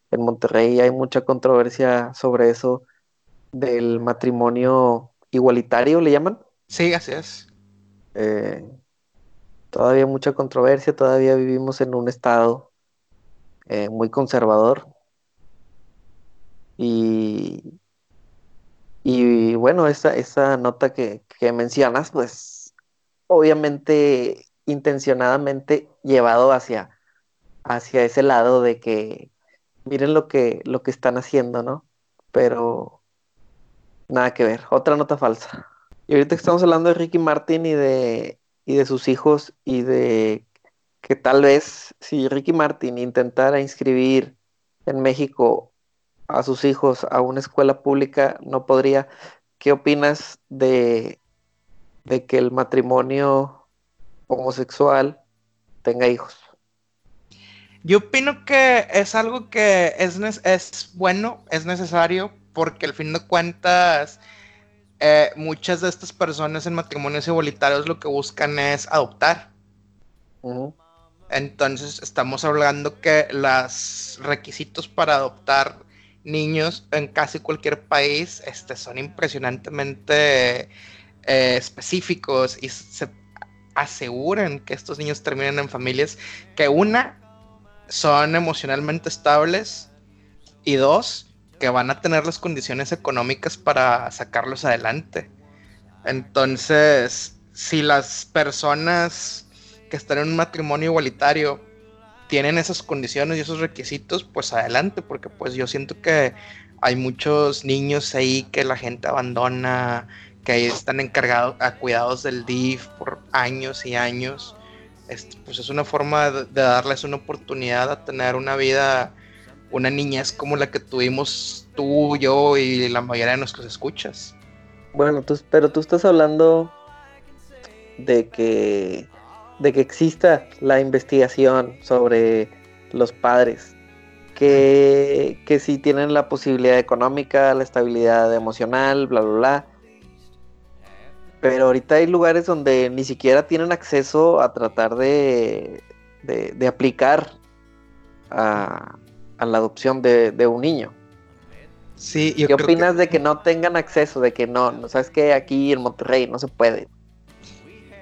en Monterrey, hay mucha controversia sobre eso del matrimonio igualitario, le llaman. Sí, así es. Eh, todavía mucha controversia, todavía vivimos en un estado eh, muy conservador. Y, y bueno, esa, esa nota que, que mencionas, pues obviamente intencionadamente llevado hacia, hacia ese lado de que miren lo que, lo que están haciendo, ¿no? Pero nada que ver, otra nota falsa. Y ahorita estamos hablando de Ricky Martin y de, y de sus hijos y de que tal vez si Ricky Martin intentara inscribir en México a sus hijos a una escuela pública, no podría. ¿Qué opinas de, de que el matrimonio homosexual tenga hijos? Yo opino que es algo que es, es bueno, es necesario, porque al fin de cuentas, eh, muchas de estas personas en matrimonios igualitarios lo que buscan es adoptar. Entonces, estamos hablando que los requisitos para adoptar niños en casi cualquier país este, son impresionantemente eh, específicos y se aseguran que estos niños terminen en familias que una son emocionalmente estables y dos que van a tener las condiciones económicas para sacarlos adelante. Entonces, si las personas que están en un matrimonio igualitario tienen esas condiciones y esos requisitos, pues adelante, porque pues yo siento que hay muchos niños ahí que la gente abandona, que ahí están encargados a cuidados del DIF por años y años. Este, pues es una forma de, darles una oportunidad a tener una vida, una niñez como la que tuvimos tú, yo y la mayoría de nuestros escuchas. Bueno, tú- pero tú estás hablando de que, de que exista la investigación sobre los padres, que, que si tienen la posibilidad económica, la estabilidad emocional, bla, bla, bla. Pero ahorita hay lugares donde ni siquiera tienen acceso a tratar de, de, de aplicar a, a la adopción de, de un niño. Sí, yo ¿Qué creo opinas de que no tengan acceso? De que no, no sabes que aquí en Monterrey no se puede.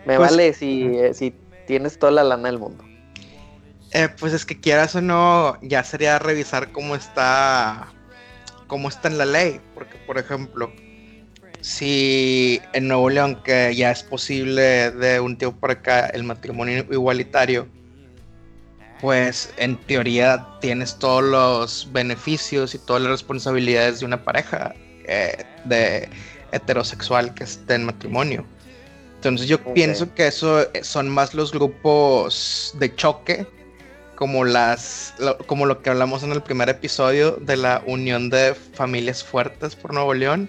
Me Pues- vale si, eh, si tienes toda la lana del mundo. Eh, pues es que quieras o no, ya sería revisar cómo está, cómo está en la ley, porque por ejemplo, si en Nuevo León que ya es posible de un tiempo para acá el matrimonio igualitario, pues en teoría tienes todos los beneficios y todas las responsabilidades de una pareja eh, de heterosexual que esté en matrimonio. Entonces yo pienso que eso eh, son más los grupos de choque, como las, lo- como lo que hablamos en el primer episodio de la unión de familias fuertes por Nuevo León.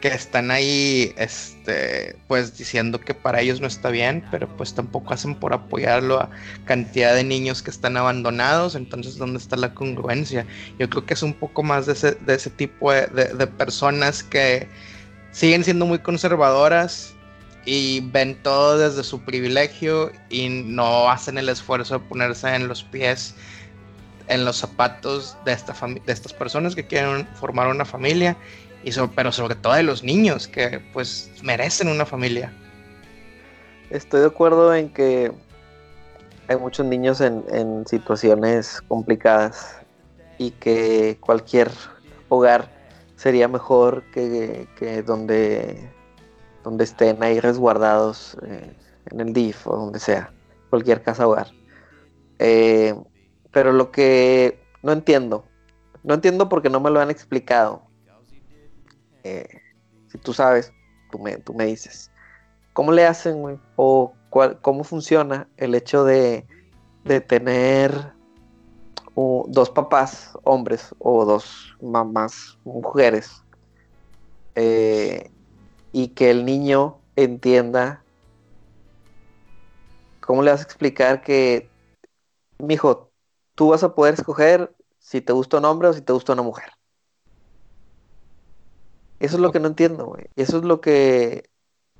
Que están ahí, este, pues diciendo que para ellos no está bien, pero pues tampoco hacen por apoyarlo a cantidad de niños que están abandonados, entonces ¿dónde está la congruencia? Yo creo que es un poco más de ese, de ese tipo de, de personas que siguen siendo muy conservadoras y ven todo desde su privilegio y no hacen el esfuerzo de ponerse en los pies en los zapatos de, esta de estas personas que quieren formar una familia y pero sobre todo de los niños que pues merecen una familia. Estoy de acuerdo en que hay muchos niños en, situaciones complicadas y que cualquier hogar sería mejor que, donde, donde estén ahí resguardados eh, en el DIF o donde sea, cualquier casa hogar. Eh, pero lo que no entiendo, no entiendo porque no me lo han explicado, eh, si tú sabes, tú me, tú me dices. ¿Cómo le hacen? ¿O cómo funciona el hecho de, de tener dos papás, hombres, o dos mamás, mujeres, eh, y que el niño entienda ¿cómo le vas a explicar que, mijo, tú vas a poder escoger si te gusta un hombre o si te gusta una mujer? Eso es lo que no entiendo, güey. Eso es lo que,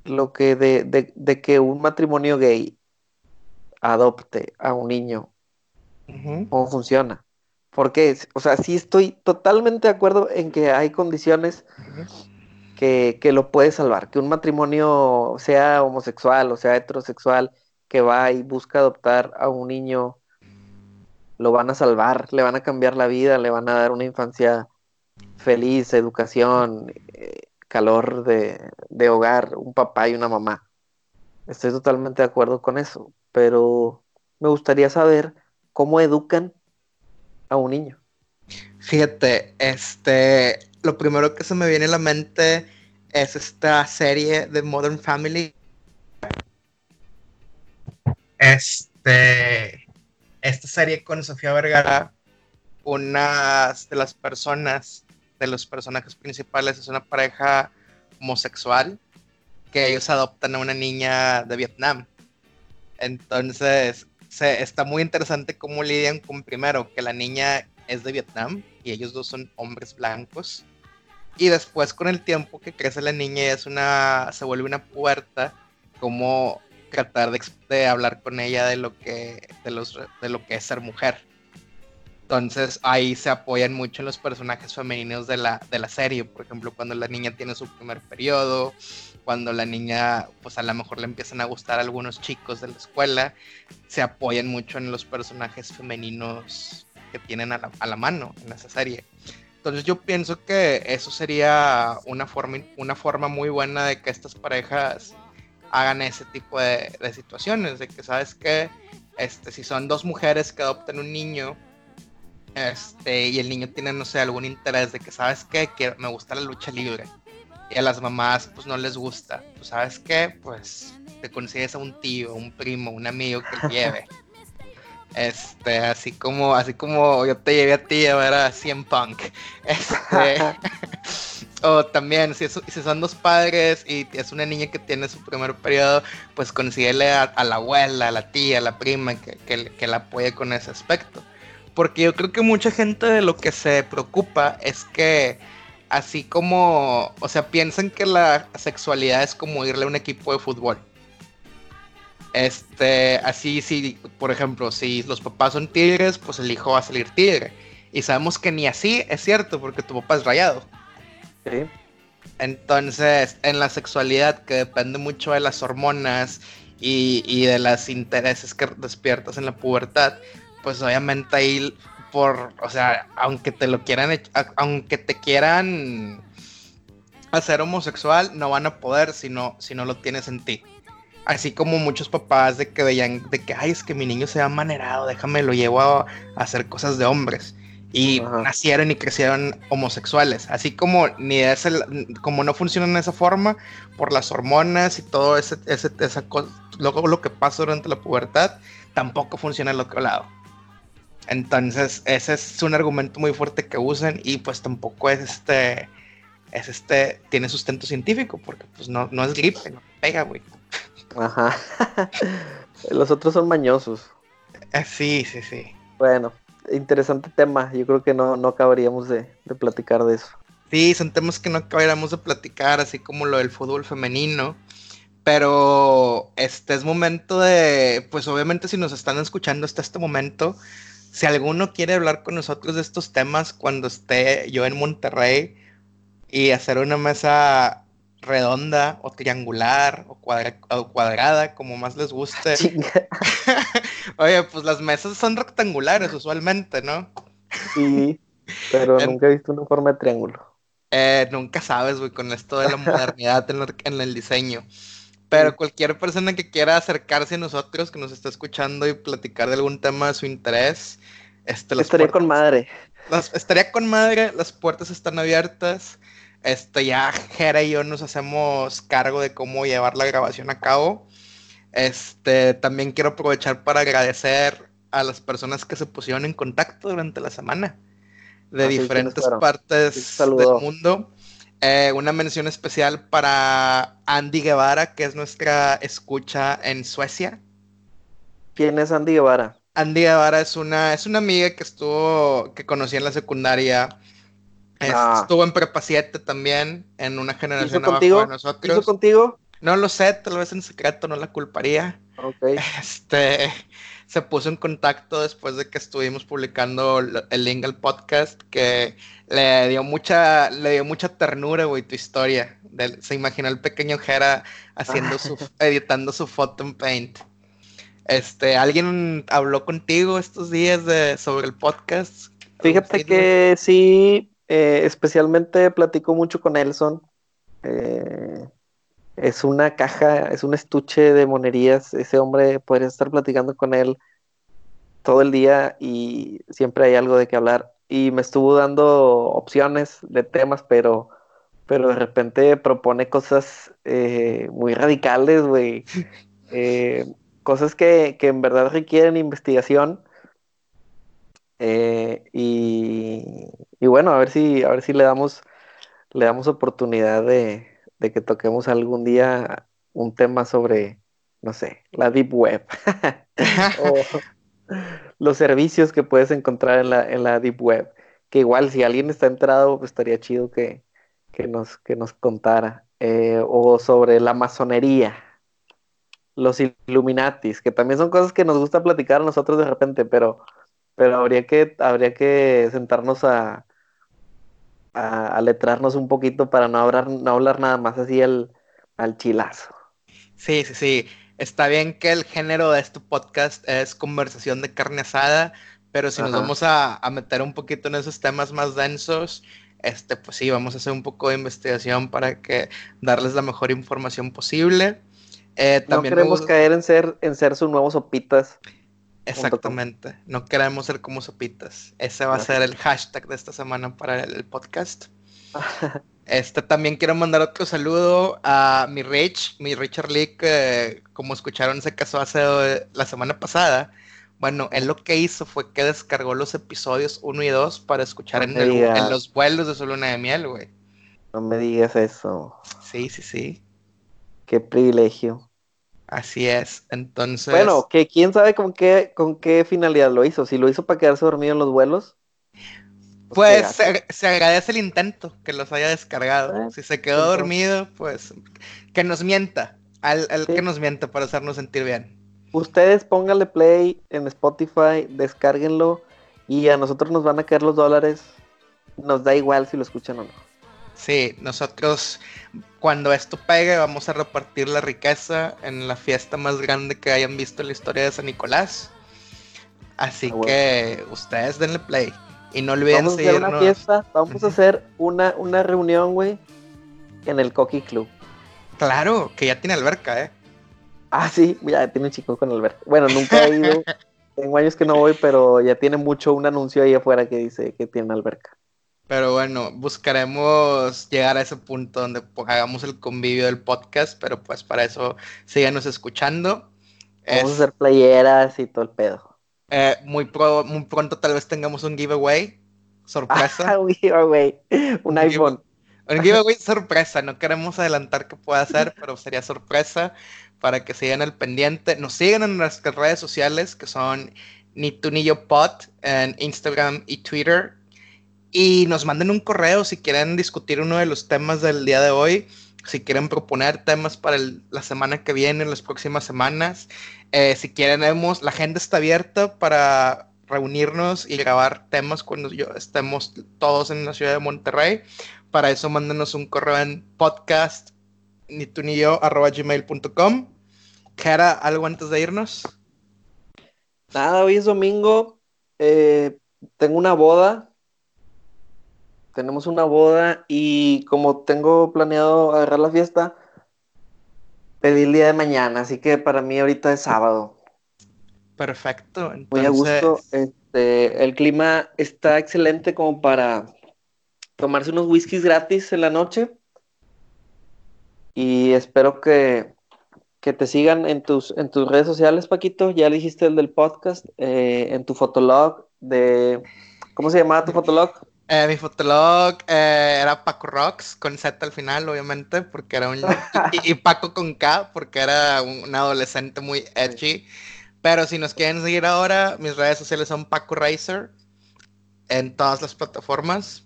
lo que de, de, que un matrimonio gay adopte a un niño, ¿cómo funciona? Porque, o sea, sí estoy totalmente de acuerdo en que hay condiciones que, que, lo puede salvar. Que un matrimonio sea homosexual o sea heterosexual, que va y busca adoptar a un niño, lo van a salvar, le van a cambiar la vida, le van a dar una infancia feliz, educación, eh, calor de, hogar, un papá y una mamá. Estoy totalmente de acuerdo con eso, pero me gustaría saber cómo educan a un niño. Fíjate, este, lo primero que se me viene a la mente es esta serie de Modern Family. Este, esta serie con Sofía Vergara, una de las personas de los personajes principales es una pareja homosexual que ellos adoptan a una niña de Vietnam. Entonces, se, está muy interesante cómo lidian con primero que la niña es de Vietnam y ellos dos son hombres blancos. Y después con el tiempo que crece la niña es una se vuelve una puerta como tratar de, de hablar con ella de lo que de los de lo que es ser mujer. Entonces ahí se apoyan mucho en los personajes femeninos de la, de la serie. Por ejemplo, cuando la niña tiene su primer periodo, cuando la niña, pues a lo mejor le empiezan a gustar algunos chicos de la escuela, se apoyan mucho en los personajes femeninos que tienen a la, a la mano en esa serie. Entonces yo pienso que eso sería una forma, una forma muy buena de que estas parejas hagan ese tipo de, de situaciones, de que sabes que este, si son dos mujeres que adoptan un niño, este, y el niño tiene, no sé, algún interés de que, ¿sabes qué? Que me gusta la lucha libre. Y a las mamás, pues no les gusta. Pues, ¿sabes qué? Pues te consigues a un tío, un primo, un amigo que lleve. Este, así como, así como yo te llevé a ti a ver a Cien Punk. Este, o también, si, si, son dos padres y es una niña que tiene su primer periodo, pues consíguele a, la abuela, a la tía, a la prima que, que, que la apoye con ese aspecto. Porque yo creo que mucha gente de lo que se preocupa es que así como, o sea, piensan que la sexualidad es como irle a un equipo de fútbol. Este, así, si, por ejemplo, si los papás son tigres, pues el hijo va a salir tigre. Y sabemos que ni así es cierto, porque tu papá es rayado. Sí. Entonces, en la sexualidad, que depende mucho de las hormonas y, y de los intereses que despiertas en la pubertad, pues obviamente ahí por, o sea, aunque te lo quieran, aunque te quieran hacer homosexual, no van a poder si no, si no lo tienes en ti. Así como muchos papás de que veían, de que, ay, es que mi niño se ha manerado, déjame, lo llevo a, hacer cosas de hombres. Y nacieron y crecieron homosexuales. Así como ni es el, como no funcionan de esa forma, por las hormonas y todo ese, ese esa cosa, luego lo que pasa durante la pubertad, tampoco funciona al otro lado. Entonces, ese es un argumento muy fuerte que usan y pues tampoco es este es este, tiene sustento científico, porque pues no, no es gripe, no pega, güey. Ajá. Los otros son mañosos. Eh, sí, sí, sí. Bueno, interesante tema. Yo creo que no, no acabaríamos de, de platicar de eso. Sí, son temas que no acabáramos de platicar, así como lo del fútbol femenino. Pero este es momento de, pues obviamente si nos están escuchando hasta este momento, si alguno quiere hablar con nosotros de estos temas cuando esté yo en Monterrey y hacer una mesa redonda o triangular o, cuadrada, como más les guste. Oye, pues las mesas son rectangulares usualmente, ¿no? Sí, pero nunca he visto una forma de triángulo. Eh, nunca sabes, güey, con esto de la modernidad en, el diseño. Pero cualquier persona que quiera acercarse a nosotros, que nos esté escuchando y platicar de algún tema de su interés, este, estaría con madre. estaría con madre, las puertas están abiertas. Este, ya Jera y yo nos hacemos cargo de cómo llevar la grabación a cabo. Este, también quiero aprovechar para agradecer a las personas que se pusieron en contacto durante la semana de ah, diferentes partes del mundo. Eh, una mención especial para Andy Guevara, que es nuestra escucha en Suecia. ¿Quién es Andy Guevara? Andy Guevara es una, es una amiga que estuvo, que conocí en la secundaria. Ah. Estuvo en Prepa 7 también, en una generación abajo de nosotros. ¿Hizo contigo? No lo sé, tal vez en secreto, no la culparía. Ok. Este, se puso en contacto después de que estuvimos publicando el link al podcast, que le dio mucha, le dio mucha ternura, güey, tu historia. se imaginó el pequeño Jera haciendo su, editando su foto en Paint. Este, ¿alguien habló contigo estos días de, sobre el podcast? Fíjate que sí, eh, especialmente platico mucho con Elson. Eh, es una caja, es un estuche de monerías. Ese hombre podría estar platicando con él todo el día y siempre hay algo de qué hablar. Y me estuvo dando opciones de temas, pero, pero de repente propone cosas eh, muy radicales, güey. Eh, cosas que, que, en verdad requieren investigación. Eh, y, y, bueno, a ver si, a ver si le damos, le damos oportunidad de, de que toquemos algún día un tema sobre, no sé, la Deep Web. o los servicios que puedes encontrar en la, en la Deep Web. Que igual si alguien está entrado, pues estaría chido que, que, nos, que nos contara. Eh, o sobre la masonería, los Illuminatis, que también son cosas que nos gusta platicar a nosotros de repente, pero, pero habría, que, habría que sentarnos a, a, letrarnos un poquito para no hablar, no hablar nada más así al, al chilazo. Sí, sí, sí. Está bien que el género de este podcast es conversación de carne asada, pero si nos vamos a, meter un poquito en esos temas más densos, este, pues sí, vamos a hacer un poco de investigación para que darles la mejor información posible. Eh, también no queremos caer en ser, en ser sus nuevos sopitas. Exactamente. No queremos ser como sopitas. Ese va a ser el hashtag de esta semana para el, podcast. Este también quiero mandar otro saludo a mi Rich, mi Richard Lee, que como escucharon se casó hace la semana pasada. Bueno, él lo que hizo fue que descargó los episodios 1 y 2 para escuchar en, en, los vuelos de su luna de miel, güey. No me digas eso. Sí, sí, sí. Qué privilegio. Así es, entonces... Bueno, que quién sabe con qué, con qué finalidad lo hizo. Si lo hizo para quedarse dormido en los vuelos. Pues, pues se, agradece el intento que los haya descargado. Eh, si se quedó dormido, pues que nos mienta. Al, que nos mienta para hacernos sentir bien. Ustedes pónganle play en Spotify, descárguenlo y a nosotros nos van a caer los dólares. Nos da igual si lo escuchan o no. Sí, nosotros cuando esto pegue vamos a repartir la riqueza en la fiesta más grande que hayan visto en la historia de San Nicolás. Así ah, que ustedes denle play. Y no olviden vamos a hacer una fiesta, vamos a hacer una, una reunión, güey, en el Coqui Club. Claro, que ya tiene alberca, ¿eh? Ah, sí, ya tiene un chico con alberca. Bueno, nunca he ido. Tengo años que no voy, pero ya tiene mucho un anuncio ahí afuera que dice que tiene alberca. Pero bueno, buscaremos llegar a ese punto donde hagamos el convivio del podcast, pero pues para eso síganos escuchando. Vamos a hacer playeras y todo el pedo. Eh, muy, muy pronto tal vez tengamos un giveaway. Sorpresa. un giveaway. Un, iPhone. Un giveaway sorpresa, no queremos adelantar qué pueda ser, pero sería sorpresa para que sigan al pendiente. Nos sigan en nuestras redes sociales que son ni tú ni yo pod en Instagram y Twitter. Y nos manden un correo si quieren discutir uno de los temas del día de hoy, si quieren proponer temas para la semana que viene, las próximas semanas. Eh, si quieren, la agenda está abierta para reunirnos y grabar temas cuando yo estemos todos en la ciudad de Monterrey. Para eso, mándenos un correo en podcast ni tú ni yo arroba gmail.com. ¿algo antes de irnos? Nada, hoy es domingo. Eh, tengo una boda. Tenemos una boda y como tengo planeado agarrar la fiesta, pedí el día de mañana, así que para mí ahorita es sábado. Perfecto. Muy a gusto. Este, el clima está excelente como para tomarse unos whiskies gratis en la noche. Y espero que, que te sigan en tus, en tus redes sociales, Paquito. Ya dijiste el del podcast, eh, en tu fotolog de... ¿Cómo se llamaba tu fotolog? Eh, mi fotolog eh, era Paco Rocks, con Z al final, obviamente, porque era un... y, y, Paco con K, porque era un adolescente muy edgy. Pero si nos quieren seguir ahora, mis redes sociales son Paco Racer en todas las plataformas.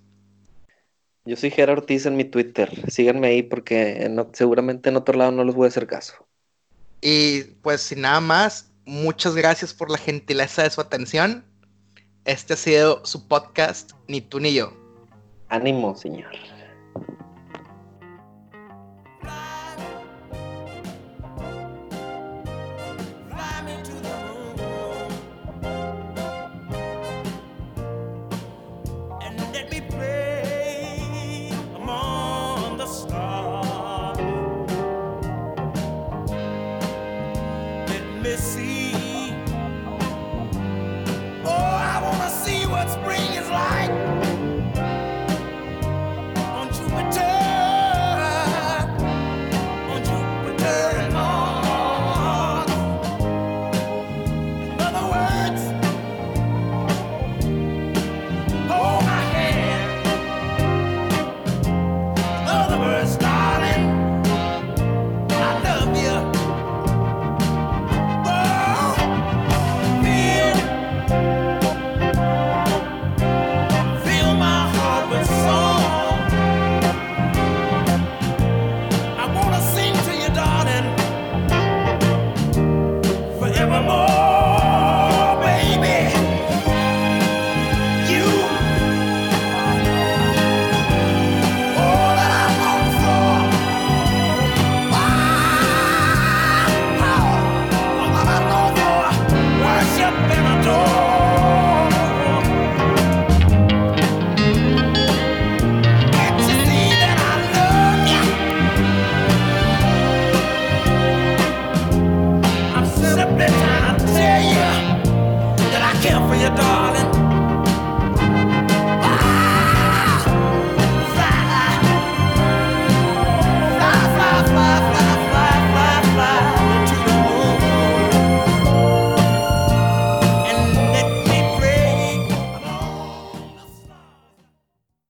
Yo soy Gerard Ortiz en mi Twitter. Síganme ahí porque seguramente en otro lado no les voy a hacer caso. Y pues sin nada más, muchas gracias por la gentileza de su atención. Este ha sido su podcast, Ni tú ni yo. Ánimo, señor. spring